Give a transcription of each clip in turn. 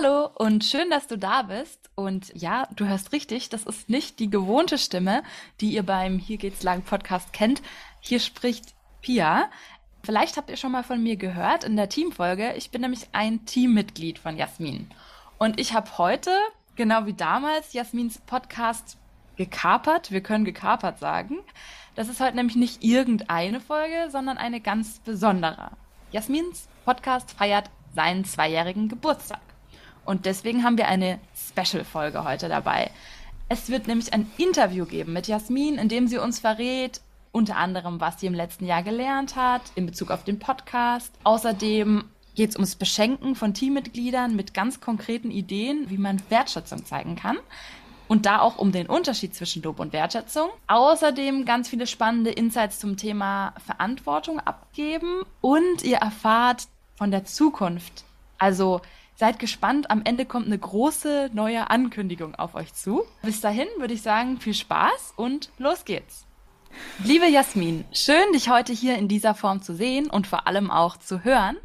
Hallo und schön, dass du da bist. Und ja, du hörst richtig, das ist nicht die gewohnte Stimme, die ihr beim Hier geht's lang Podcast kennt. Hier spricht Pia. Vielleicht habt ihr schon mal von mir gehört in der Teamfolge. Ich bin nämlich ein Teammitglied von Jasmin. Und ich habe heute, genau wie damals, Jasmins Podcast gekapert. Wir können gekapert sagen. Das ist heute nämlich nicht irgendeine Folge, sondern eine ganz besondere. Jasmins Podcast feiert seinen zweijährigen Geburtstag. Und deswegen haben wir eine Special-Folge heute dabei. Es wird nämlich ein Interview geben mit Jasmin, in dem sie uns verrät, unter anderem, was sie im letzten Jahr gelernt hat in Bezug auf den Podcast. Außerdem geht es ums Beschenken von Teammitgliedern mit ganz konkreten Ideen, wie man Wertschätzung zeigen kann. Und da auch um den Unterschied zwischen Lob und Wertschätzung. Außerdem ganz viele spannende Insights zum Thema Verantwortung abgeben. Und ihr erfahrt von der Zukunft. Also seid gespannt. Am Ende kommt eine große neue Ankündigung auf euch zu. Bis dahin würde ich sagen, viel Spaß und los geht's. Liebe Jasmin, schön, dich heute hier in dieser Form zu sehen und vor allem auch zu hören.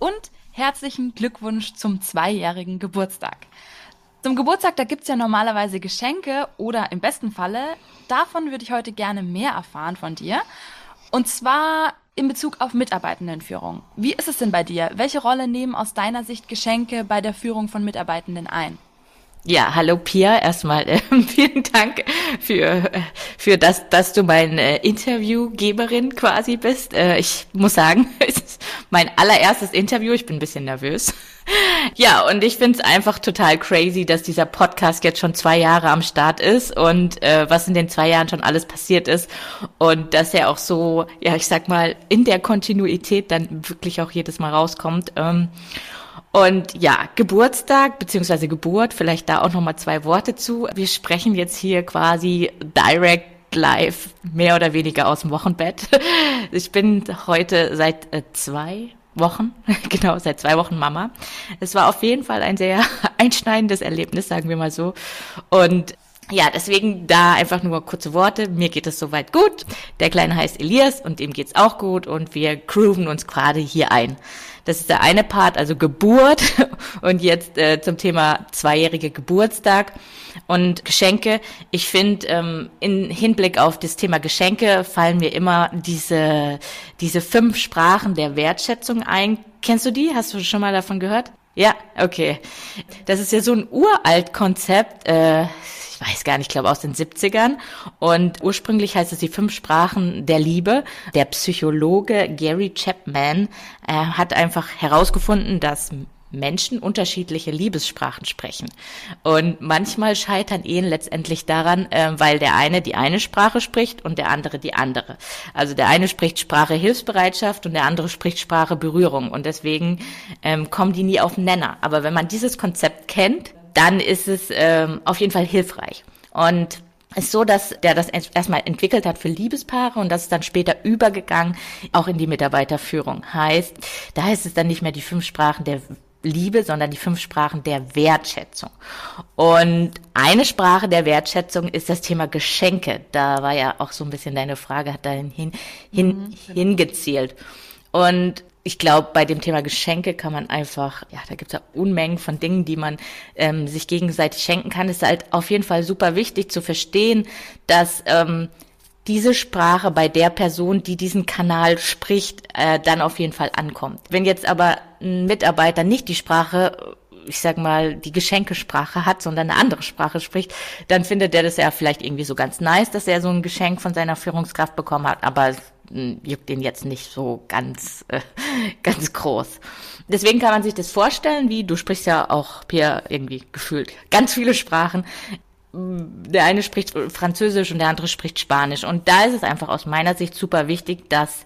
Und herzlichen Glückwunsch zum zweijährigen Geburtstag. Zum Geburtstag, da gibt's ja normalerweise Geschenke oder im besten Falle, davon würde ich heute gerne mehr erfahren von dir. Und zwar in Bezug auf Mitarbeitendenführung. Wie ist es denn bei dir? Welche Rolle nehmen aus deiner Sicht Geschenke bei der Führung von Mitarbeitenden ein? Ja, hallo Pia. Erstmal äh, vielen Dank für für das, dass du mein äh, Interviewgeberin quasi bist. Äh, ich muss sagen, es ist mein allererstes Interview. Ich bin ein bisschen nervös. Ja, und ich finde es einfach total crazy, dass dieser Podcast jetzt schon zwei Jahre am Start ist und äh, was in den zwei Jahren schon alles passiert ist und dass er auch so, ja, ich sag mal, in der Kontinuität dann wirklich auch jedes Mal rauskommt. Ähm, und ja, Geburtstag beziehungsweise Geburt, vielleicht da auch nochmal zwei Worte zu. Wir sprechen jetzt hier quasi direct live, mehr oder weniger aus dem Wochenbett. Ich bin heute seit äh, zwei Wochen, genau, seit zwei Wochen Mama. Es war auf jeden Fall ein sehr einschneidendes Erlebnis, sagen wir mal so. Und ja, deswegen da einfach nur kurze Worte. Mir geht es soweit gut. Der Kleine heißt Elias und ihm geht's auch gut und wir grooven uns gerade hier ein. Das ist der eine Part, also Geburt und jetzt äh, zum Thema zweijährige Geburtstag und Geschenke. Ich finde, ähm, in Hinblick auf das Thema Geschenke fallen mir immer diese, diese fünf Sprachen der Wertschätzung ein. Kennst du die? Hast du schon mal davon gehört? Ja, okay. Das ist ja so ein uralt Konzept. Äh, ich weiß gar nicht, ich glaube aus den 70ern. Und ursprünglich heißt es die fünf Sprachen der Liebe. Der Psychologe Gary Chapman äh, hat einfach herausgefunden, dass Menschen unterschiedliche Liebessprachen sprechen. Und manchmal scheitern Ehen letztendlich daran, äh, weil der eine die eine Sprache spricht und der andere die andere. Also der eine spricht Sprache Hilfsbereitschaft und der andere spricht Sprache Berührung. Und deswegen ähm, kommen die nie auf den Nenner. Aber wenn man dieses Konzept kennt, dann ist es ähm, auf jeden Fall hilfreich. Und ist so, dass der das erstmal entwickelt hat für Liebespaare und das ist dann später übergegangen auch in die Mitarbeiterführung. Heißt, da heißt es dann nicht mehr die fünf Sprachen der Liebe, sondern die fünf Sprachen der Wertschätzung. Und eine Sprache der Wertschätzung ist das Thema Geschenke. Da war ja auch so ein bisschen deine Frage, hat dahin hin, hin, mhm, genau. hingezielt. Und ich glaube, bei dem Thema Geschenke kann man einfach, ja, da gibt es ja Unmengen von Dingen, die man ähm, sich gegenseitig schenken kann. Es ist halt auf jeden Fall super wichtig zu verstehen, dass ähm, diese Sprache bei der Person, die diesen Kanal spricht, äh, dann auf jeden Fall ankommt. Wenn jetzt aber ein Mitarbeiter nicht die Sprache ich sag mal, die Geschenkesprache hat, sondern eine andere Sprache spricht, dann findet er das ja vielleicht irgendwie so ganz nice, dass er so ein Geschenk von seiner Führungskraft bekommen hat, aber hm, juckt ihn jetzt nicht so ganz, äh, ganz groß. Deswegen kann man sich das vorstellen, wie du sprichst ja auch, Pierre, irgendwie gefühlt ganz viele Sprachen. Der eine spricht Französisch und der andere spricht Spanisch. Und da ist es einfach aus meiner Sicht super wichtig, dass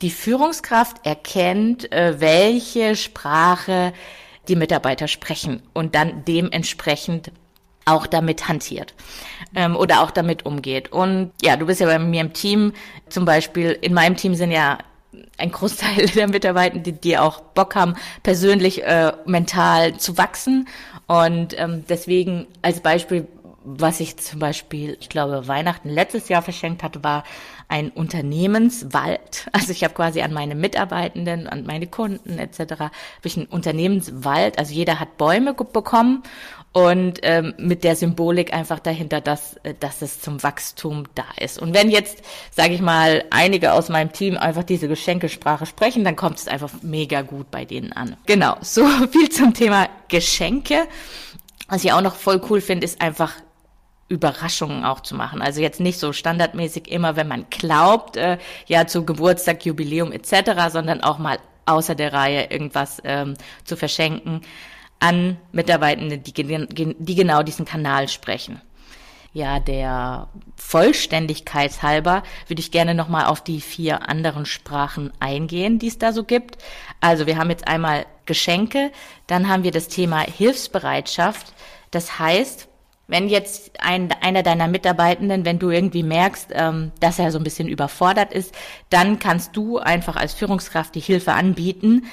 die Führungskraft erkennt, äh, welche Sprache die Mitarbeiter sprechen und dann dementsprechend auch damit hantiert ähm, oder auch damit umgeht. Und ja, du bist ja bei mir im Team, zum Beispiel in meinem Team sind ja ein Großteil der Mitarbeiter, die, die auch Bock haben, persönlich äh, mental zu wachsen. Und ähm, deswegen als Beispiel, was ich zum Beispiel, ich glaube, Weihnachten letztes Jahr verschenkt hatte, war ein Unternehmenswald. Also ich habe quasi an meine Mitarbeitenden, an meine Kunden etc. habe ich einen Unternehmenswald. Also jeder hat Bäume bekommen und ähm, mit der Symbolik einfach dahinter, dass, äh, dass es zum Wachstum da ist. Und wenn jetzt, sage ich mal, einige aus meinem Team einfach diese Geschenkesprache sprechen, dann kommt es einfach mega gut bei denen an. Genau, so viel zum Thema Geschenke. Was ich auch noch voll cool finde, ist einfach Überraschungen auch zu machen. Also jetzt nicht so standardmäßig immer, wenn man glaubt, äh, ja zu Geburtstag, Jubiläum etc., sondern auch mal außer der Reihe irgendwas ähm, zu verschenken an Mitarbeitende, die, die genau diesen Kanal sprechen. Ja, der Vollständigkeit halber würde ich gerne nochmal auf die vier anderen Sprachen eingehen, die es da so gibt. Also wir haben jetzt einmal Geschenke, dann haben wir das Thema Hilfsbereitschaft. Das heißt, wenn jetzt ein, einer deiner Mitarbeitenden, wenn du irgendwie merkst, ähm, dass er so ein bisschen überfordert ist, dann kannst du einfach als Führungskraft die Hilfe anbieten,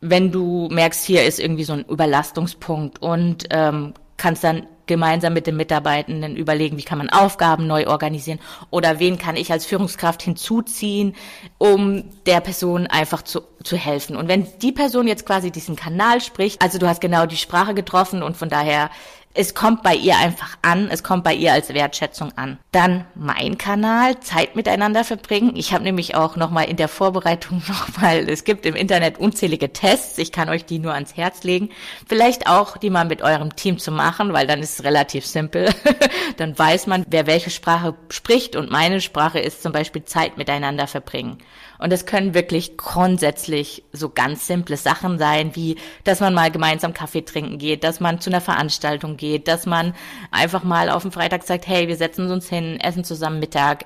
wenn du merkst, hier ist irgendwie so ein Überlastungspunkt und ähm, kannst dann gemeinsam mit den Mitarbeitenden überlegen, wie kann man Aufgaben neu organisieren oder wen kann ich als Führungskraft hinzuziehen, um der Person einfach zu, zu helfen. Und wenn die Person jetzt quasi diesen Kanal spricht, also du hast genau die Sprache getroffen und von daher es kommt bei ihr einfach an, es kommt bei ihr als Wertschätzung an. Dann mein Kanal, Zeit miteinander verbringen. Ich habe nämlich auch nochmal in der Vorbereitung nochmal, es gibt im Internet unzählige Tests, ich kann euch die nur ans Herz legen. Vielleicht auch die mal mit eurem Team zu machen, weil dann ist es relativ simpel. dann weiß man, wer welche Sprache spricht und meine Sprache ist zum Beispiel Zeit miteinander verbringen. Und es können wirklich grundsätzlich so ganz simple Sachen sein, wie, dass man mal gemeinsam Kaffee trinken geht, dass man zu einer Veranstaltung geht, dass man einfach mal auf dem Freitag sagt, hey, wir setzen uns hin, essen zusammen Mittag,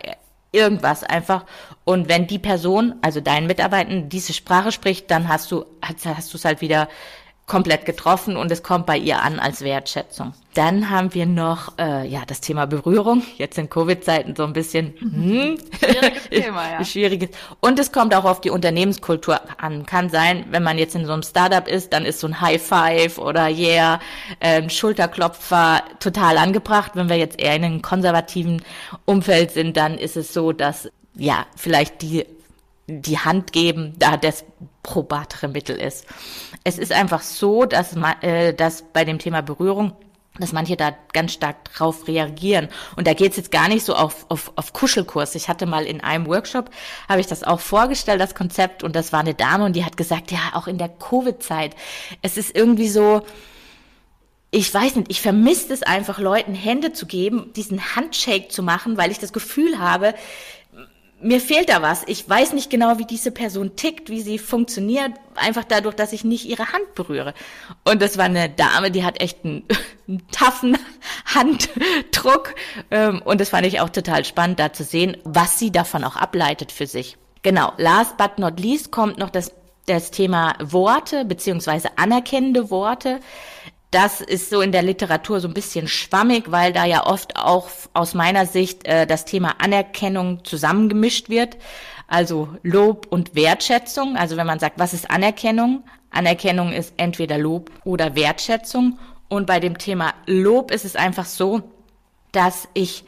irgendwas einfach. Und wenn die Person, also dein Mitarbeiter, diese Sprache spricht, dann hast du, hast, hast du es halt wieder komplett getroffen und es kommt bei ihr an als Wertschätzung. Dann haben wir noch äh, ja das Thema Berührung. Jetzt in Covid-Zeiten so ein bisschen hm, schwieriges Thema, ja. schwieriges. Und es kommt auch auf die Unternehmenskultur an. Kann sein, wenn man jetzt in so einem Startup ist, dann ist so ein High Five oder Yeah, äh, Schulterklopfer total angebracht. Wenn wir jetzt eher in einem konservativen Umfeld sind, dann ist es so, dass ja vielleicht die die Hand geben, da das probatere Mittel ist. Es ist einfach so, dass, man, äh, dass bei dem Thema Berührung dass manche da ganz stark drauf reagieren. Und da geht's jetzt gar nicht so auf, auf, auf Kuschelkurs. Ich hatte mal in einem Workshop, habe ich das auch vorgestellt, das Konzept, und das war eine Dame und die hat gesagt, ja, auch in der Covid-Zeit, es ist irgendwie so, ich weiß nicht, ich vermisse es einfach, Leuten Hände zu geben, diesen Handshake zu machen, weil ich das Gefühl habe, mir fehlt da was. Ich weiß nicht genau, wie diese Person tickt, wie sie funktioniert, einfach dadurch, dass ich nicht ihre Hand berühre. Und das war eine Dame, die hat echt einen, einen taffen Handdruck. Ähm, und das fand ich auch total spannend, da zu sehen, was sie davon auch ableitet für sich. Genau, last but not least kommt noch das, das Thema Worte beziehungsweise anerkennende Worte. Das ist so in der Literatur so ein bisschen schwammig, weil da ja oft auch aus meiner Sicht äh, das Thema Anerkennung zusammengemischt wird. Also Lob und Wertschätzung. Also wenn man sagt, was ist Anerkennung? Anerkennung ist entweder Lob oder Wertschätzung. Und bei dem Thema Lob ist es einfach so, dass ich,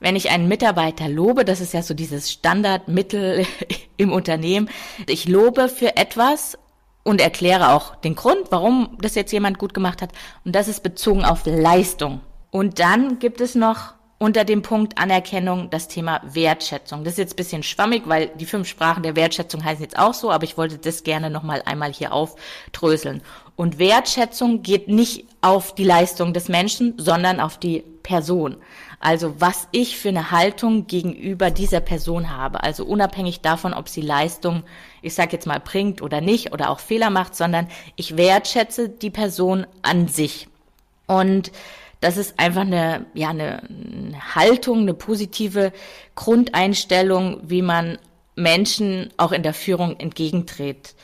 wenn ich einen Mitarbeiter lobe, das ist ja so dieses Standardmittel im Unternehmen, ich lobe für etwas und erkläre auch den Grund, warum das jetzt jemand gut gemacht hat. Und das ist bezogen auf Leistung. Und dann gibt es noch unter dem Punkt Anerkennung das Thema Wertschätzung. Das ist jetzt bisschen schwammig, weil die fünf Sprachen der Wertschätzung heißen jetzt auch so, aber ich wollte das gerne nochmal einmal hier aufdröseln. Und Wertschätzung geht nicht auf die Leistung des Menschen, sondern auf die Person. Also was ich für eine Haltung gegenüber dieser Person habe. Also unabhängig davon, ob sie Leistung, ich sage jetzt mal, bringt oder nicht oder auch Fehler macht, sondern ich wertschätze die Person an sich. Und das ist einfach eine, ja, eine Haltung, eine positive Grundeinstellung, wie man Menschen auch in der Führung entgegentritt.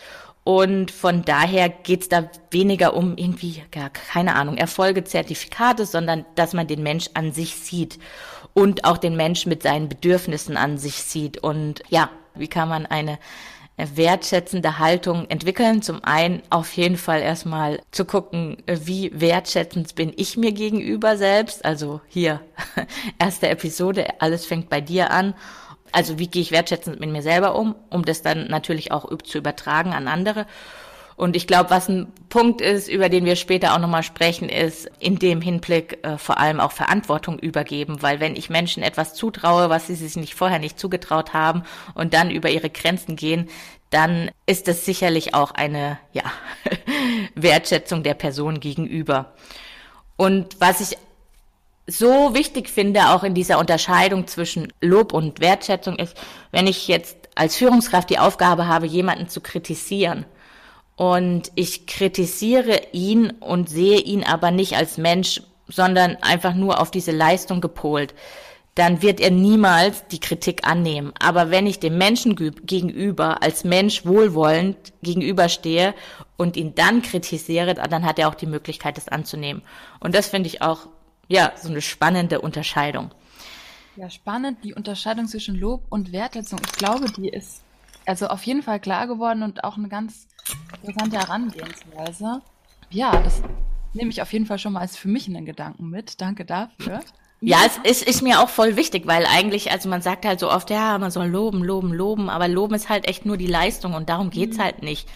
Und von daher geht's da weniger um irgendwie, ja, keine Ahnung, Erfolge, Zertifikate, sondern dass man den Mensch an sich sieht und auch den Mensch mit seinen Bedürfnissen an sich sieht. Und ja, wie kann man eine wertschätzende Haltung entwickeln. Zum einen auf jeden Fall erstmal zu gucken, wie wertschätzend bin ich mir gegenüber selbst. Also hier, erste Episode, alles fängt bei dir an also wie gehe ich wertschätzend mit mir selber um, um das dann natürlich auch zu übertragen an andere. Und ich glaube, was ein Punkt ist, über den wir später auch nochmal sprechen, ist in dem Hinblick äh, vor allem auch Verantwortung übergeben. Weil wenn ich Menschen etwas zutraue, was sie sich nicht vorher nicht zugetraut haben und dann über ihre Grenzen gehen, dann ist das sicherlich auch eine ja, Wertschätzung der Person gegenüber. Und was ich so wichtig finde, auch in dieser Unterscheidung zwischen Lob und Wertschätzung ist, wenn ich jetzt als Führungskraft die Aufgabe habe, jemanden zu kritisieren und ich kritisiere ihn und sehe ihn aber nicht als Mensch, sondern einfach nur auf diese Leistung gepolt, dann wird er niemals die Kritik annehmen. Aber wenn ich dem Menschen gegenüber als Mensch wohlwollend gegenüberstehe und ihn dann kritisiere, dann hat er auch die Möglichkeit, das anzunehmen. Und das finde ich auch ja, so eine spannende Unterscheidung. Ja, spannend, die Unterscheidung zwischen Lob und Wertschätzung. Ich glaube, die ist also auf jeden Fall klar geworden und auch eine ganz interessante Herangehensweise. Ja, das nehme ich auf jeden Fall schon mal als für mich einen Gedanken mit. Danke dafür. Ja, es ist, ist mir auch voll wichtig, weil eigentlich, also man sagt halt so oft, ja, man soll loben, loben, loben, aber loben ist halt echt nur die Leistung und darum geht's mhm. halt nicht.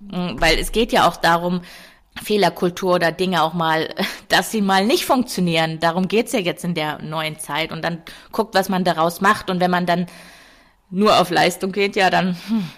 Mm, weil es geht ja auch darum, Fehlerkultur oder Dinge auch mal, dass sie mal nicht funktionieren. Darum geht's ja jetzt in der neuen Zeit. Und dann guckt, was man daraus macht. Und wenn man dann nur auf Leistung geht, ja, dann. Hm.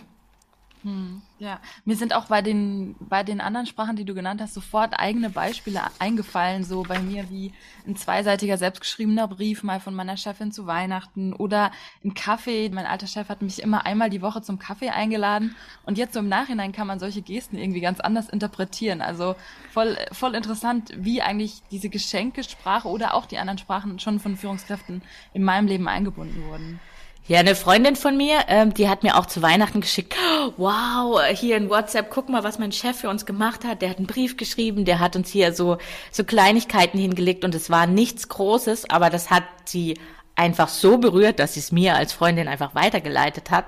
Hm. Ja, mir sind auch bei den, bei den anderen Sprachen, die du genannt hast, sofort eigene Beispiele eingefallen, so bei mir wie ein zweiseitiger selbstgeschriebener Brief mal von meiner Chefin zu Weihnachten oder ein Kaffee. Mein alter Chef hat mich immer einmal die Woche zum Kaffee eingeladen und jetzt so im Nachhinein kann man solche Gesten irgendwie ganz anders interpretieren. Also voll, voll interessant, wie eigentlich diese Geschenkesprache oder auch die anderen Sprachen schon von Führungskräften in meinem Leben eingebunden wurden. Ja, eine Freundin von mir, ähm, die hat mir auch zu Weihnachten geschickt, wow, hier in WhatsApp, guck mal, was mein Chef für uns gemacht hat. Der hat einen Brief geschrieben, der hat uns hier so, so Kleinigkeiten hingelegt und es war nichts Großes, aber das hat sie einfach so berührt, dass sie es mir als Freundin einfach weitergeleitet hat.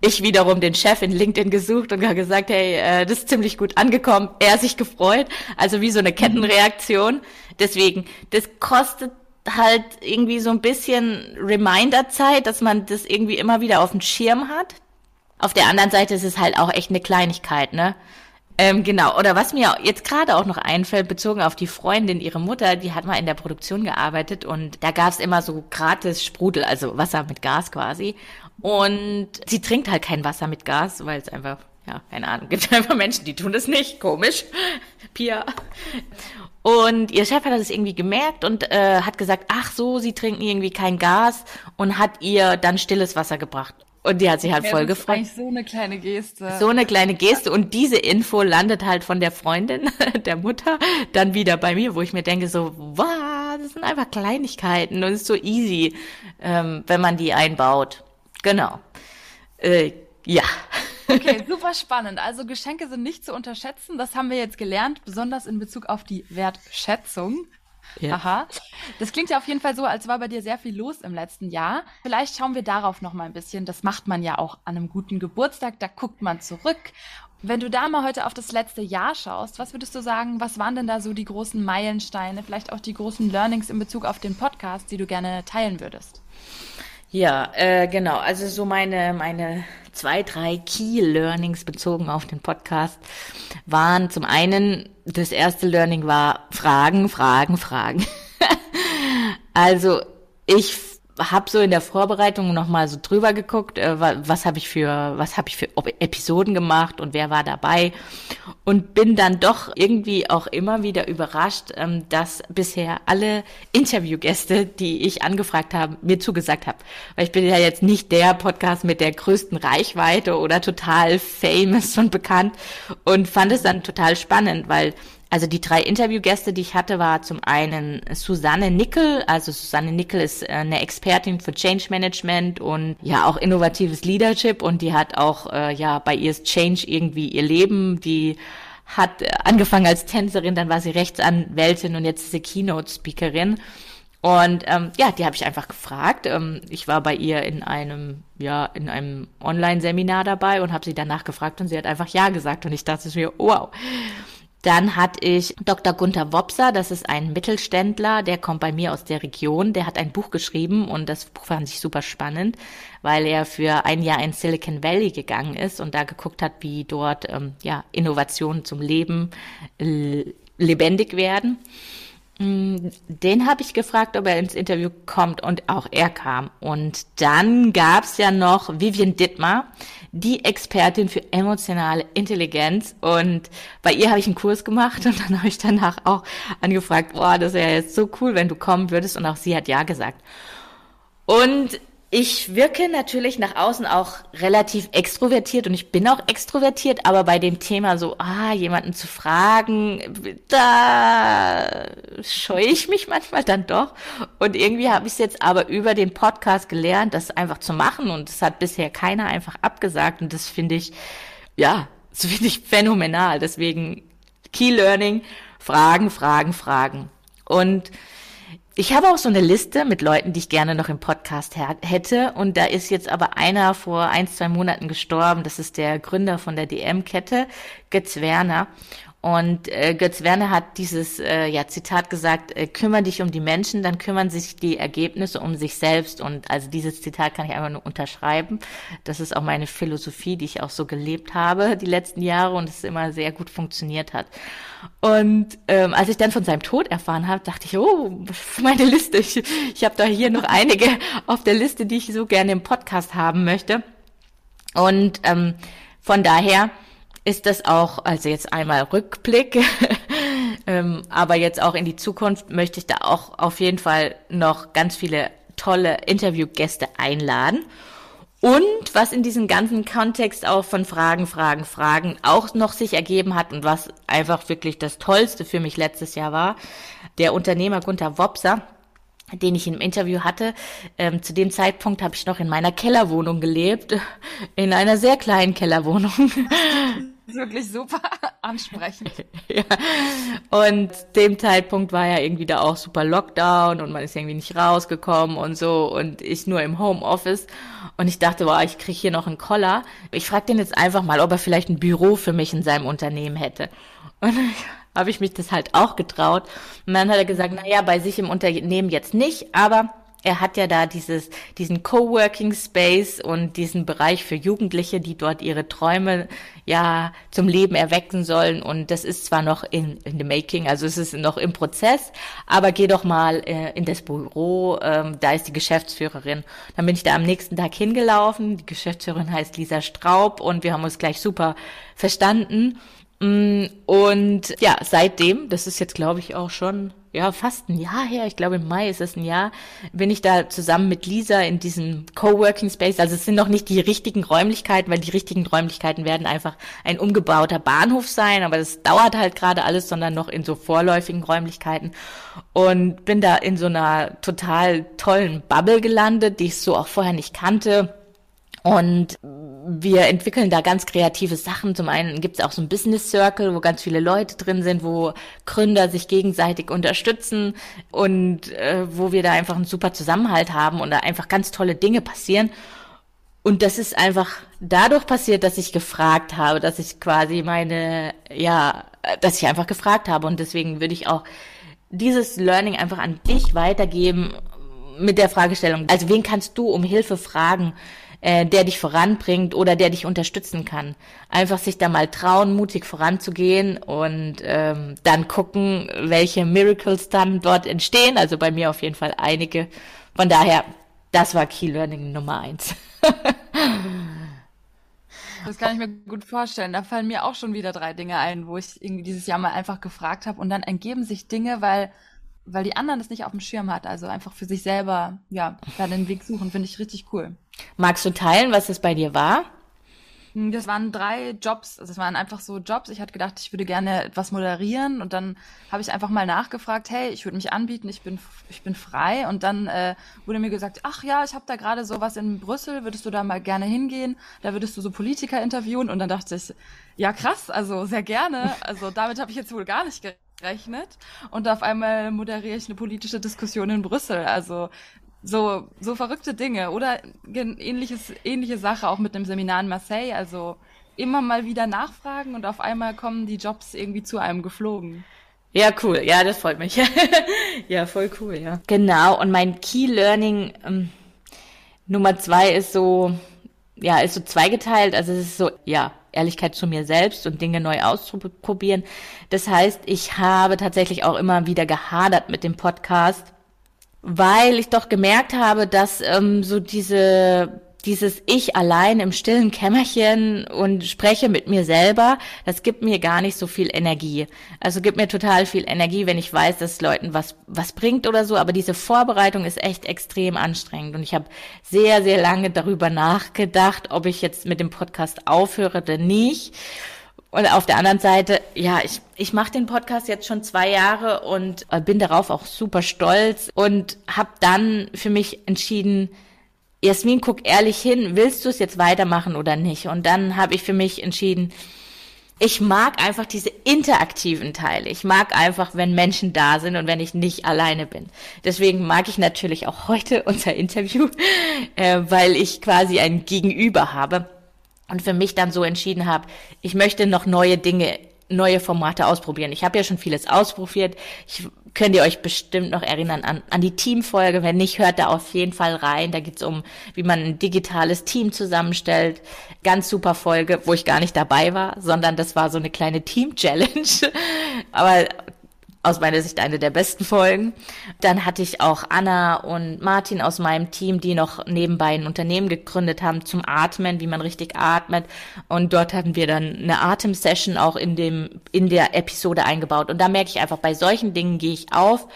Ich wiederum den Chef in LinkedIn gesucht und gesagt, hey, äh, das ist ziemlich gut angekommen. Er sich gefreut. Also wie so eine Kettenreaktion. Deswegen, das kostet halt irgendwie so ein bisschen Reminder-Zeit, dass man das irgendwie immer wieder auf dem Schirm hat. Auf der anderen Seite ist es halt auch echt eine Kleinigkeit, ne? Ähm, genau, oder was mir jetzt gerade auch noch einfällt, bezogen auf die Freundin, ihre Mutter, die hat mal in der Produktion gearbeitet und da gab's immer so gratis Sprudel, also Wasser mit Gas quasi. Und sie trinkt halt kein Wasser mit Gas, weil es einfach, ja, keine Ahnung, gibt einfach Menschen, die tun das nicht, komisch. Pia. Und ihr Chef hat das irgendwie gemerkt und äh, hat gesagt, ach so, sie trinken irgendwie kein Gas und hat ihr dann stilles Wasser gebracht. Und die hat sich halt ja, voll das gefreut. Ist so eine kleine Geste. So eine kleine Geste. Und diese Info landet halt von der Freundin, der Mutter, dann wieder bei mir, wo ich mir denke so, wow, das sind einfach Kleinigkeiten und es ist so easy, ähm, wenn man die einbaut. Genau. Äh, ja. Okay, super spannend. Also Geschenke sind nicht zu unterschätzen. Das haben wir jetzt gelernt, besonders in Bezug auf die Wertschätzung. Ja. Aha. Das klingt ja auf jeden Fall so, als war bei dir sehr viel los im letzten Jahr. Vielleicht schauen wir darauf noch mal ein bisschen. Das macht man ja auch an einem guten Geburtstag. Da guckt man zurück. Wenn du da mal heute auf das letzte Jahr schaust, was würdest du sagen, was waren denn da so die großen Meilensteine, vielleicht auch die großen Learnings in Bezug auf den Podcast, die du gerne teilen würdest? Ja, äh, genau. Also so meine, meine zwei, drei Key Learnings bezogen auf den Podcast waren zum einen, das erste Learning war Fragen, Fragen, Fragen. also ich habe so in der Vorbereitung noch mal so drüber geguckt, äh, was habe ich für was habe ich für Episoden gemacht und wer war dabei. Und bin dann doch irgendwie auch immer wieder überrascht, ähm, dass bisher alle Interviewgäste, die ich angefragt habe, mir zugesagt haben, weil ich bin ja jetzt nicht der Podcast mit der größten Reichweite oder total famous und bekannt und fand es dann total spannend, weil also die drei Interviewgäste, die ich hatte, war zum einen Susanne Nickel. Also Susanne Nickel ist äh, eine Expertin für Change Management und ja auch innovatives Leadership und die hat auch äh, ja bei ihr ist Change irgendwie ihr Leben. Die hat äh, angefangen als Tänzerin, dann war sie Rechtsanwältin und jetzt ist sie Keynote-Speakerin. Und ähm, ja, die habe ich einfach gefragt. Ähm, ich war bei ihr in einem, ja, in einem Online-Seminar dabei und habe sie danach gefragt und sie hat einfach Ja gesagt. Und ich dachte mir, wow. Dann hatte ich Dr. Gunther Wopser, das ist ein Mittelständler, der kommt bei mir aus der Region, der hat ein Buch geschrieben und das Buch fand ich super spannend, weil er für ein Jahr in Silicon Valley gegangen ist und da geguckt hat, wie dort ähm, ja, Innovationen zum Leben lebendig werden. Mm, den habe ich gefragt, ob er ins Interview kommt und auch er kam. Und dann gab's ja noch Vivian Dittmar, die Expertin für emotionale Intelligenz. Und bei ihr habe ich einen Kurs gemacht und dann habe ich danach auch angefragt, boah, das wäre jetzt so cool, wenn du kommen würdest. Und auch sie hat ja gesagt. Und ich wirke natürlich nach außen auch relativ extrovertiert und ich bin auch extrovertiert, aber bei dem Thema so, ah, jemanden zu fragen, da scheue ich mich manchmal dann doch. Und irgendwie habe ich es jetzt aber über den Podcast gelernt, das einfach zu machen und es hat bisher keiner einfach abgesagt und das finde ich, ja, das finde ich phänomenal. Deswegen Key Learning, Fragen, Fragen, Fragen. Und ich habe auch so eine Liste mit Leuten, die ich gerne noch im Podcast hätte. Und da ist jetzt aber einer vor ein, zwei Monaten gestorben. Das ist der Gründer von der DM-Kette, Götz Werner. Und äh, Götz Werner hat dieses äh, ja, Zitat gesagt, äh, kümmern dich um die Menschen, dann kümmern sich die Ergebnisse um sich selbst. Und also dieses Zitat kann ich einfach nur unterschreiben. Das ist auch meine Philosophie, die ich auch so gelebt habe die letzten Jahre und es immer sehr gut funktioniert hat. Und ähm, als ich dann von seinem Tod erfahren habe, dachte ich, oh, meine Liste. Ich, ich habe da hier noch einige auf der Liste, die ich so gerne im Podcast haben möchte. Und ähm, von daher ist das auch, also jetzt einmal Rückblick, ähm, aber jetzt auch in die Zukunft möchte ich da auch auf jeden Fall noch ganz viele tolle Interviewgäste einladen. Und was in diesem ganzen Kontext auch von Fragen, Fragen, Fragen auch noch sich ergeben hat und was einfach wirklich das Tollste für mich letztes Jahr war, der Unternehmer Gunther Wopser, den ich im Interview hatte. Ähm, zu dem Zeitpunkt habe ich noch in meiner Kellerwohnung gelebt, in einer sehr kleinen Kellerwohnung. Wirklich super ansprechend. ja. Und dem Zeitpunkt war ja irgendwie da auch super Lockdown und man ist irgendwie nicht rausgekommen und so und ich nur im Homeoffice. Und ich dachte, boah, ich krieg hier noch einen Koller. Ich frage den jetzt einfach mal, ob er vielleicht ein Büro für mich in seinem Unternehmen hätte. Und habe ich mich das halt auch getraut. Und dann hat er gesagt, na ja, bei sich im Unternehmen jetzt nicht, aber er hat ja da dieses, diesen Coworking Space und diesen Bereich für Jugendliche, die dort ihre Träume ja zum Leben erwecken sollen. Und das ist zwar noch in, in the making, also es ist noch im Prozess, aber geh doch mal äh, in das Büro, ähm, da ist die Geschäftsführerin. Dann bin ich da am nächsten Tag hingelaufen. Die Geschäftsführerin heißt Lisa Straub und wir haben uns gleich super verstanden. Mm, und ja, seitdem, das ist jetzt glaube ich auch schon, ja, fast ein Jahr her, ich glaube im Mai ist es ein Jahr, bin ich da zusammen mit Lisa in diesem Coworking Space. Also es sind noch nicht die richtigen Räumlichkeiten, weil die richtigen Räumlichkeiten werden einfach ein umgebauter Bahnhof sein, aber das dauert halt gerade alles, sondern noch in so vorläufigen Räumlichkeiten. Und bin da in so einer total tollen Bubble gelandet, die ich so auch vorher nicht kannte und wir entwickeln da ganz kreative Sachen. Zum einen gibt es auch so ein Business Circle, wo ganz viele Leute drin sind, wo Gründer sich gegenseitig unterstützen und äh, wo wir da einfach einen super Zusammenhalt haben und da einfach ganz tolle Dinge passieren. Und das ist einfach dadurch passiert, dass ich gefragt habe, dass ich quasi meine, ja, dass ich einfach gefragt habe. Und deswegen würde ich auch dieses Learning einfach an dich weitergeben mit der Fragestellung. Also wen kannst du um Hilfe fragen? Äh, der dich voranbringt oder der dich unterstützen kann. Einfach sich da mal trauen, mutig voranzugehen und ähm, dann gucken, welche Miracles dann dort entstehen. Also bei mir auf jeden Fall einige. Von daher, das war Key Learning Nummer eins. Das kann ich mir gut vorstellen. Da fallen mir auch schon wieder drei Dinge ein, wo ich irgendwie dieses Jahr mal einfach gefragt habe und dann ergeben sich Dinge, weil weil die anderen das nicht auf dem Schirm hat. Also einfach für sich selber, ja, da den Weg suchen, finde ich richtig cool. Magst du teilen, was es bei dir war? Hm, das waren drei Jobs, also es waren einfach so Jobs. Ich hatte gedacht, ich würde gerne etwas moderieren und dann habe ich einfach mal nachgefragt, hey, ich würde mich anbieten, ich bin ich bin frei und dann äh, wurde mir gesagt, ach ja, ich habe da gerade sowas in Brüssel, würdest du da mal gerne hingehen? Da würdest du so Politiker interviewen und dann dachte ich, ja krass, also sehr gerne. Also damit habe ich jetzt wohl gar nicht gerechnet und auf einmal moderiere ich eine politische Diskussion in Brüssel. Also so, so verrückte Dinge oder ähnliches, ähnliche Sache auch mit dem Seminar in Marseille. Also immer mal wieder nachfragen und auf einmal kommen die Jobs irgendwie zu einem geflogen. Ja, cool. Ja, das freut mich. ja, voll cool, ja. Genau. Und mein Key Learning ähm, Nummer zwei ist so, ja, ist so zweigeteilt. Also es ist so, ja, Ehrlichkeit zu mir selbst und Dinge neu auszuprobieren. Das heißt, ich habe tatsächlich auch immer wieder gehadert mit dem Podcast weil ich doch gemerkt habe, dass ähm, so diese dieses Ich allein im stillen Kämmerchen und spreche mit mir selber, das gibt mir gar nicht so viel Energie. Also gibt mir total viel Energie, wenn ich weiß, dass Leuten was was bringt oder so, aber diese Vorbereitung ist echt extrem anstrengend und ich habe sehr sehr lange darüber nachgedacht, ob ich jetzt mit dem Podcast aufhöre oder nicht. Und auf der anderen Seite, ja, ich, ich mache den Podcast jetzt schon zwei Jahre und äh, bin darauf auch super stolz und habe dann für mich entschieden, Jasmin, guck ehrlich hin, willst du es jetzt weitermachen oder nicht? Und dann habe ich für mich entschieden, ich mag einfach diese interaktiven Teile. Ich mag einfach, wenn Menschen da sind und wenn ich nicht alleine bin. Deswegen mag ich natürlich auch heute unser Interview, äh, weil ich quasi ein Gegenüber habe und für mich dann so entschieden habe, ich möchte noch neue Dinge, neue Formate ausprobieren. Ich habe ja schon vieles ausprobiert. Ich könnt ihr euch bestimmt noch erinnern an, an die Teamfolge. Wenn nicht, hört da auf jeden Fall rein. Da geht's um, wie man ein digitales Team zusammenstellt. Ganz super Folge, wo ich gar nicht dabei war, sondern das war so eine kleine Team-Challenge. Aber aus meiner Sicht eine der besten Folgen. Dann hatte ich auch Anna und Martin aus meinem Team, die noch nebenbei ein Unternehmen gegründet haben zum Atmen, wie man richtig atmet. Und dort hatten wir dann eine Atemsession auch in dem, in der Episode eingebaut. Und da merke ich einfach, bei solchen Dingen gehe ich auf.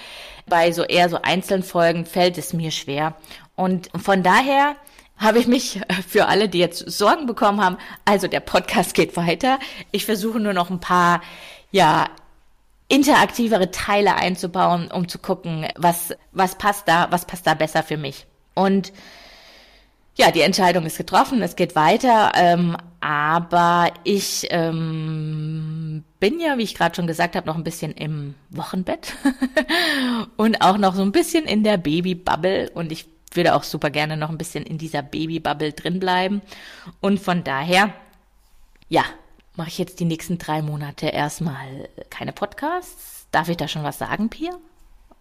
Bei so eher so einzelnen Folgen fällt es mir schwer. Und von daher habe ich mich für alle, die jetzt Sorgen bekommen haben, also der Podcast geht weiter. Ich versuche nur noch ein paar ja, interaktivere Teile einzubauen, um zu gucken, was, was passt da, was passt da besser für mich. Und ja, die Entscheidung ist getroffen, es geht weiter, ähm, aber ich ähm, bin ja, wie ich gerade schon gesagt habe, noch ein bisschen im Wochenbett und auch noch so ein bisschen in der Babybubble und ich würde auch super gerne noch ein bisschen in dieser Babybubble drin bleiben und von daher, ja, mache ich jetzt die nächsten drei Monate erstmal keine Podcasts. Darf ich da schon was sagen, Pia?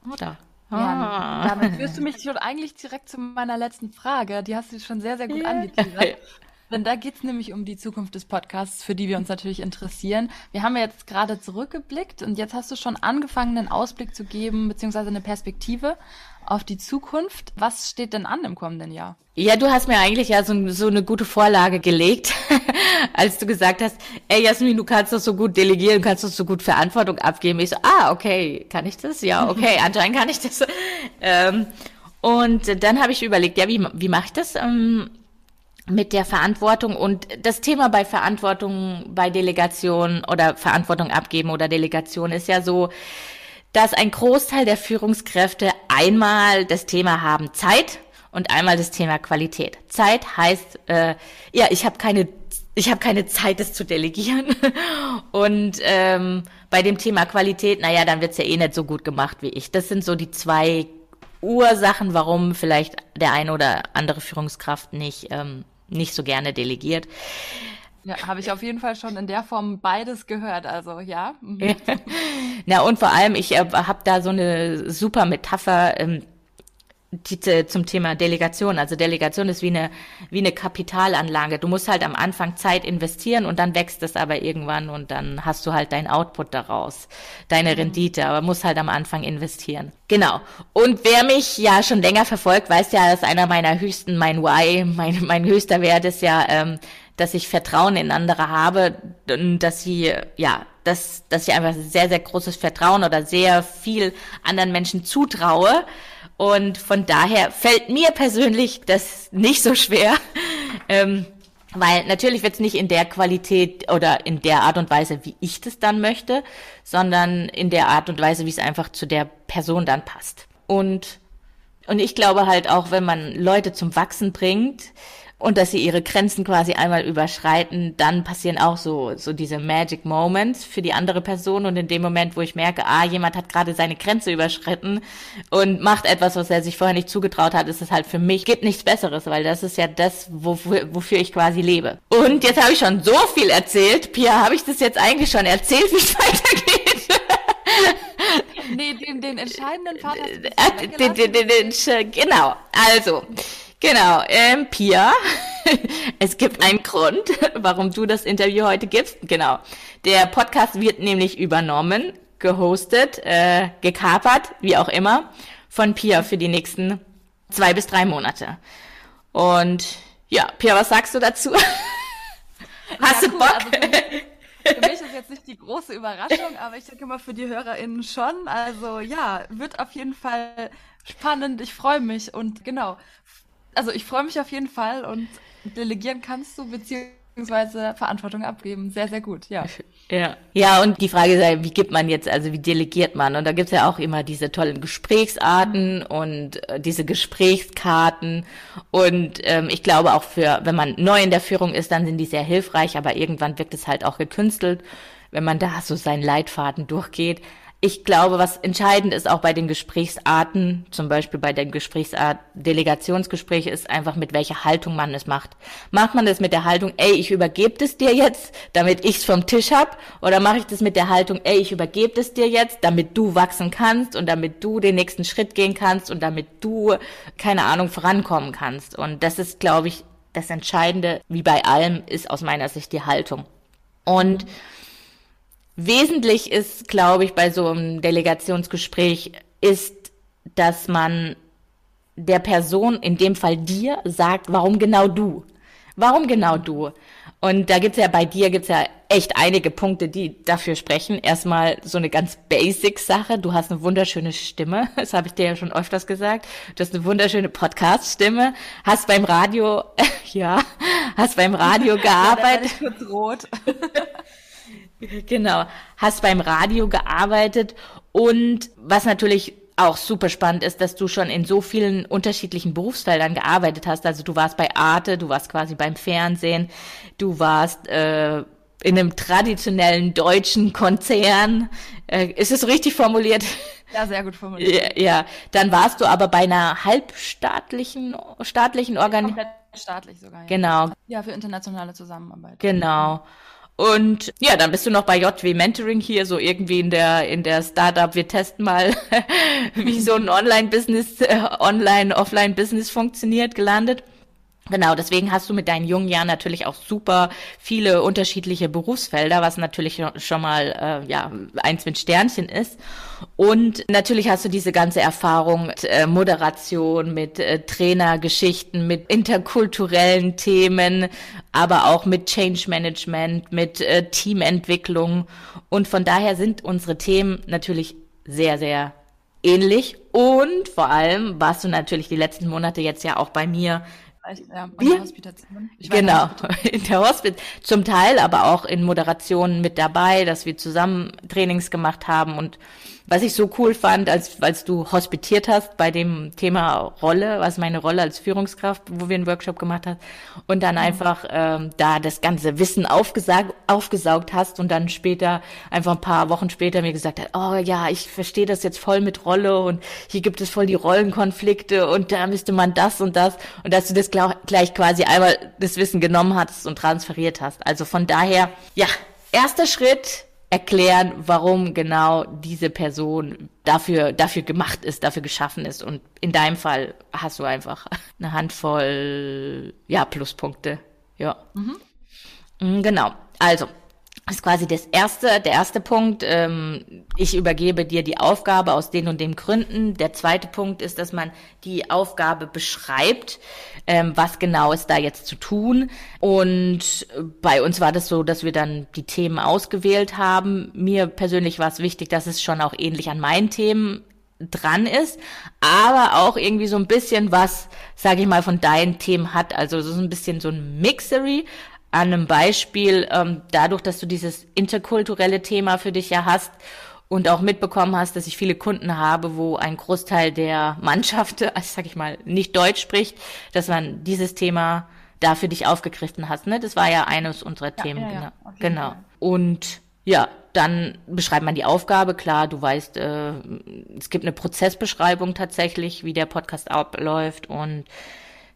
Oder? Ja, ah. damit führst du mich schon eigentlich direkt zu meiner letzten Frage. Die hast du schon sehr, sehr gut yeah. angeteasert. Denn da geht's nämlich um die Zukunft des Podcasts, für die wir uns natürlich interessieren. Wir haben ja jetzt gerade zurückgeblickt und jetzt hast du schon angefangen, einen Ausblick zu geben, beziehungsweise eine Perspektive auf die Zukunft. Was steht denn an im kommenden Jahr? Ja, du hast mir eigentlich ja so, so eine gute Vorlage gelegt, als du gesagt hast, ey Jasmin, du kannst doch so gut delegieren, kannst doch so gut Verantwortung abgeben. Ich so, ah, okay, kann ich das? Ja, okay, anscheinend kann ich das. Ähm, und dann habe ich überlegt, ja, wie, wie mache ich das? Ähm, mit der Verantwortung und das Thema bei Verantwortung, bei Delegation oder Verantwortung abgeben oder Delegation ist ja so, dass ein Großteil der Führungskräfte einmal das Thema haben Zeit und einmal das Thema Qualität. Zeit heißt, äh, ja, ich habe keine ich habe keine Zeit, das zu delegieren. Und ähm, bei dem Thema Qualität, naja, dann wird's ja eh nicht so gut gemacht wie ich. Das sind so die zwei Ursachen, warum vielleicht der eine oder andere Führungskraft nicht, ähm, nicht so gerne delegiert. Ja, habe ich auf jeden Fall schon in der Form beides gehört, also ja. Mhm. Na und vor allem, ich äh, habe da so eine super Metapher ähm, die, zum Thema Delegation. Also Delegation ist wie eine, wie eine Kapitalanlage. Du musst halt am Anfang Zeit investieren und dann wächst es aber irgendwann und dann hast du halt dein Output daraus, deine mhm. Rendite, aber musst halt am Anfang investieren. Genau. Und wer mich ja schon länger verfolgt, weiß ja, dass einer meiner höchsten, mein Why, mein, mein höchster Wert ist ja, ähm, dass ich Vertrauen in andere habe, dass sie, ja, dass, dass ich einfach sehr, sehr großes Vertrauen oder sehr viel anderen Menschen zutraue. Und von daher fällt mir persönlich das nicht so schwer, ähm, Weil natürlich wird es nicht in der Qualität oder in der Art und Weise, wie ich das dann möchte, sondern in der Art und Weise, wie es einfach zu der Person dann passt. Und, und ich glaube halt auch, wenn man Leute zum Wachsen bringt, und dass sie ihre Grenzen quasi einmal überschreiten, dann passieren auch so, so diese Magic Moments für die andere Person und in dem Moment, wo ich merke, ah, jemand hat gerade seine Grenze überschritten und macht etwas, was er sich vorher nicht zugetraut hat, ist es halt für mich, gibt nichts Besseres, weil das ist ja das, wofür, wofür ich quasi lebe. Und jetzt habe ich schon so viel erzählt. Pia, habe ich das jetzt eigentlich schon erzählt, wie es weitergeht? nee, den, den entscheidenden Part hast du den, den, den, den, Genau, also... Genau, ähm, Pia, es gibt einen Grund, warum du das Interview heute gibst. Genau, der Podcast wird nämlich übernommen, gehostet, äh, gekapert, wie auch immer, von Pia für die nächsten zwei bis drei Monate. Und ja, Pia, was sagst du dazu? Hast ja, du cool. Bock? Also für, für mich ist jetzt nicht die große Überraschung, aber ich denke mal für die HörerInnen schon. Also ja, wird auf jeden Fall spannend. Ich freue mich und genau, also ich freue mich auf jeden Fall und delegieren kannst du, beziehungsweise Verantwortung abgeben. Sehr, sehr gut, ja. Ja, ja, und die Frage ist wie gibt man jetzt, also wie delegiert man? Und da gibt's ja auch immer diese tollen Gesprächsarten und äh, diese Gesprächskarten. Und ähm, ich glaube auch für, wenn man neu in der Führung ist, dann sind die sehr hilfreich, aber irgendwann wirkt es halt auch gekünstelt, wenn man da so seinen Leitfaden durchgeht ich glaube, was entscheidend ist auch bei den Gesprächsarten, zum Beispiel bei der Gesprächsart Delegationsgespräch, ist einfach mit welcher Haltung man es macht. Macht man das mit der Haltung, ey, ich übergebe das dir jetzt, damit ich's vom Tisch hab, oder mache ich das mit der Haltung, ey, ich übergebe das dir jetzt, damit du wachsen kannst und damit du den nächsten Schritt gehen kannst und damit du, keine Ahnung, vorankommen kannst. Und das ist, glaube ich, das Entscheidende, wie bei allem, ist aus meiner Sicht die Haltung. Und Wesentlich ist, glaube ich, bei so einem Delegationsgespräch, ist, dass man der Person, in dem Fall dir, sagt, warum genau du? Warum genau du? Und da gibt's ja bei dir gibt's ja echt einige Punkte, die dafür sprechen. Erstmal so eine ganz basic Sache. Du hast eine wunderschöne Stimme. Das habe ich dir ja schon öfters gesagt. Du hast eine wunderschöne Podcast-Stimme. Hast beim Radio, ja, hast beim Radio gearbeitet. Ja, rot. Genau. Hast beim Radio gearbeitet und was natürlich auch super spannend ist, dass du schon in so vielen unterschiedlichen Berufsfeldern gearbeitet hast. Also du warst bei Arte, du warst quasi beim Fernsehen, du warst äh, in einem traditionellen deutschen Konzern. Äh, ist es richtig formuliert? Ja, sehr gut formuliert. Ja, ja, dann warst du aber bei einer halbstaatlichen staatlichen Organisation. Staatlich sogar. Ja. Genau. Ja, für internationale Zusammenarbeit. Genau. Und ja, dann bist du noch bei JW Mentoring hier, so irgendwie in der, in der Startup. Wir testen mal, wie so ein Online-Business, äh, Online-Offline-Business funktioniert, gelandet. Genau, deswegen hast du mit deinen jungen Jahren natürlich auch super viele unterschiedliche Berufsfelder, was natürlich schon mal äh, ja eins mit Sternchen ist. Und natürlich hast du diese ganze Erfahrung mit äh, Moderation, mit äh, Trainergeschichten, mit interkulturellen Themen, aber auch mit Change Management, mit äh, Teamentwicklung. Und von daher sind unsere Themen natürlich sehr, sehr ähnlich. Und vor allem warst du natürlich die letzten Monate jetzt ja auch bei mir ja, in der. Ich genau, in der Hospiz. Zum Teil aber auch in Moderationen mit dabei, dass wir zusammen Trainings gemacht haben und was ich so cool fand, als, als du hospitiert hast bei dem Thema Rolle, was meine Rolle als Führungskraft, wo wir einen Workshop gemacht haben, und dann mhm. einfach ähm, da das ganze Wissen aufgesaugt, aufgesaugt hast und dann später, einfach ein paar Wochen später mir gesagt hat, oh ja, ich verstehe das jetzt voll mit Rolle und hier gibt es voll die Rollenkonflikte und da müsste man das und das und dass du das gleich quasi einmal das Wissen genommen hast und transferiert hast. Also von daher, ja, erster Schritt, erklären, warum genau diese Person dafür, dafür gemacht ist, dafür geschaffen ist. Und in deinem Fall hast du einfach eine Handvoll, ja, Pluspunkte. Ja. Mhm. Mm, genau. Also, das ist quasi das erste, der erste Punkt. Ähm, ich übergebe dir die Aufgabe aus den und den Gründen. Der zweite Punkt ist, dass man die Aufgabe beschreibt, ähm, was genau ist da jetzt zu tun. Und bei uns war das so, dass wir dann die Themen ausgewählt haben. Mir persönlich war es wichtig, dass es schon auch ähnlich an meinen Themen dran ist, aber auch irgendwie so ein bisschen was, sage ich mal, von deinen Themen hat. Also so ein bisschen so ein Mixery. An einem Beispiel, ähm, dadurch, dass du dieses interkulturelle Thema für dich ja hast und auch mitbekommen hast, dass ich viele Kunden habe, wo ein Großteil der Mannschaft, also sag ich mal, nicht Deutsch spricht, dass man dieses Thema da für dich aufgegriffen hast. Ne? Das war ja eines unserer ja, Themen. Ja, genau. genau. Und ja, dann beschreibt man die Aufgabe. Klar, du weißt, äh, es gibt eine Prozessbeschreibung tatsächlich, wie der Podcast abläuft und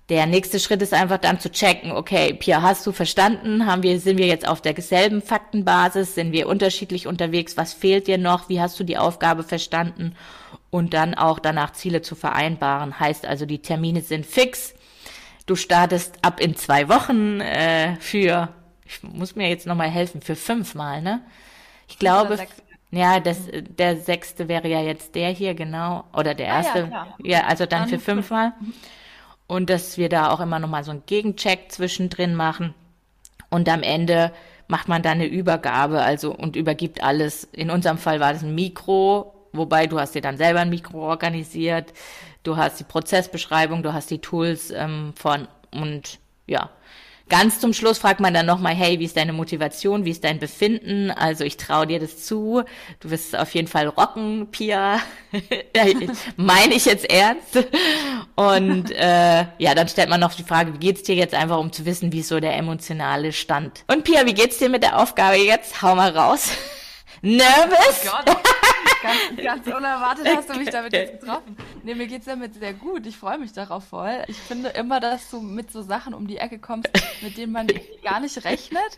der nächste Schritt ist einfach dann zu checken, okay, Pia, hast du verstanden? Haben wir, sind wir jetzt auf derselben Faktenbasis? Sind wir unterschiedlich unterwegs? Was fehlt dir noch? Wie hast du die Aufgabe verstanden? Und dann auch danach Ziele zu vereinbaren. Heißt also, die Termine sind fix. Du startest ab in zwei Wochen äh, für, ich muss mir jetzt nochmal helfen, für fünfmal, ne? Ich glaube, ja, das, der sechste wäre ja jetzt der hier, genau. Oder der erste. Ah, ja, ja, also dann, dann für fünfmal. Fünf und dass wir da auch immer nochmal so einen Gegencheck zwischendrin machen. Und am Ende macht man dann eine Übergabe, also und übergibt alles. In unserem Fall war das ein Mikro, wobei du hast dir dann selber ein Mikro organisiert, du hast die Prozessbeschreibung, du hast die Tools ähm, von und ja, Ganz zum Schluss fragt man dann nochmal, hey, wie ist deine Motivation, wie ist dein Befinden? Also ich traue dir das zu. Du wirst auf jeden Fall rocken, Pia. Meine ich jetzt ernst. Und äh, ja, dann stellt man noch die Frage, wie geht's dir jetzt einfach, um zu wissen, wie ist so der emotionale Stand. Und Pia, wie geht's dir mit der Aufgabe jetzt? Hau mal raus. Nervous? Oh Gott. Ganz, ganz unerwartet hast du mich damit jetzt getroffen. Nee, mir geht's damit sehr gut. Ich freue mich darauf voll. Ich finde immer, dass du mit so Sachen um die Ecke kommst, mit denen man gar nicht rechnet.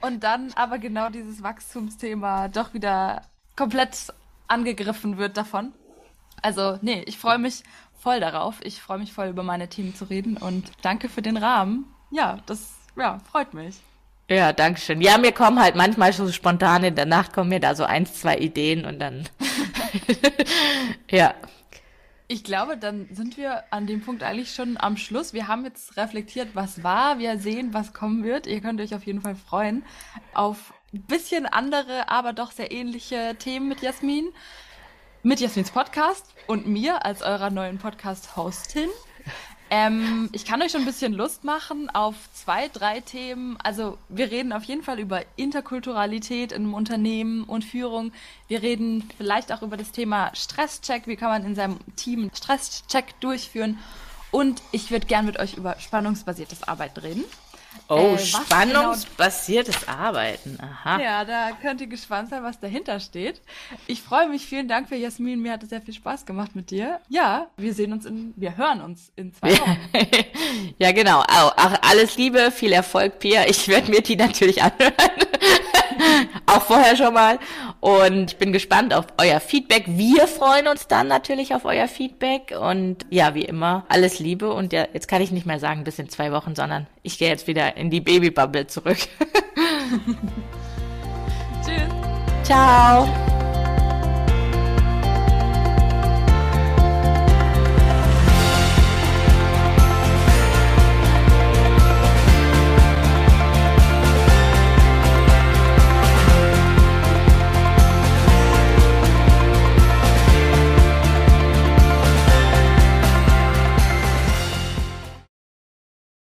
Und dann aber genau dieses Wachstumsthema doch wieder komplett angegriffen wird davon. Also, nee, ich freue mich voll darauf. Ich freue mich voll über meine Themen zu reden und danke für den Rahmen. Ja, das ja, freut mich. Ja, danke schön. Ja, mir kommen halt manchmal so spontan in der Nacht kommen mir da so eins, zwei Ideen und dann, ja. Ich glaube, dann sind wir an dem Punkt eigentlich schon am Schluss. Wir haben jetzt reflektiert, was war. Wir sehen, was kommen wird. Ihr könnt euch auf jeden Fall freuen auf ein bisschen andere, aber doch sehr ähnliche Themen mit Jasmin. Mit Jasmins Podcast und mir als eurer neuen Podcast-Hostin. Ähm, ich kann euch schon ein bisschen Lust machen auf zwei, drei Themen. Also wir reden auf jeden Fall über Interkulturalität in einem Unternehmen und Führung. Wir reden vielleicht auch über das Thema Stresscheck. Wie kann man in seinem Team Stresscheck durchführen? Und ich würde gern mit euch über spannungsbasiertes Arbeiten reden. Oh, äh, spannungsbasiertes genau... Arbeiten. Aha. Ja, da könnt ihr gespannt sein, was dahinter steht. Ich freue mich. Vielen Dank für Jasmin. Mir hat es sehr viel Spaß gemacht mit dir. Ja, wir sehen uns in, wir hören uns in zwei Wochen. ja, genau. Auch alles Liebe, viel Erfolg, Pia. Ich werde mir die natürlich anhören. auch vorher schon mal. Und ich bin gespannt auf euer Feedback. Wir freuen uns dann natürlich auf euer Feedback. Und ja, wie immer, alles Liebe. Und ja, jetzt kann ich nicht mehr sagen bis in zwei Wochen, sondern ich gehe jetzt wieder in die Babybubble zurück. Tschüss. Ciao.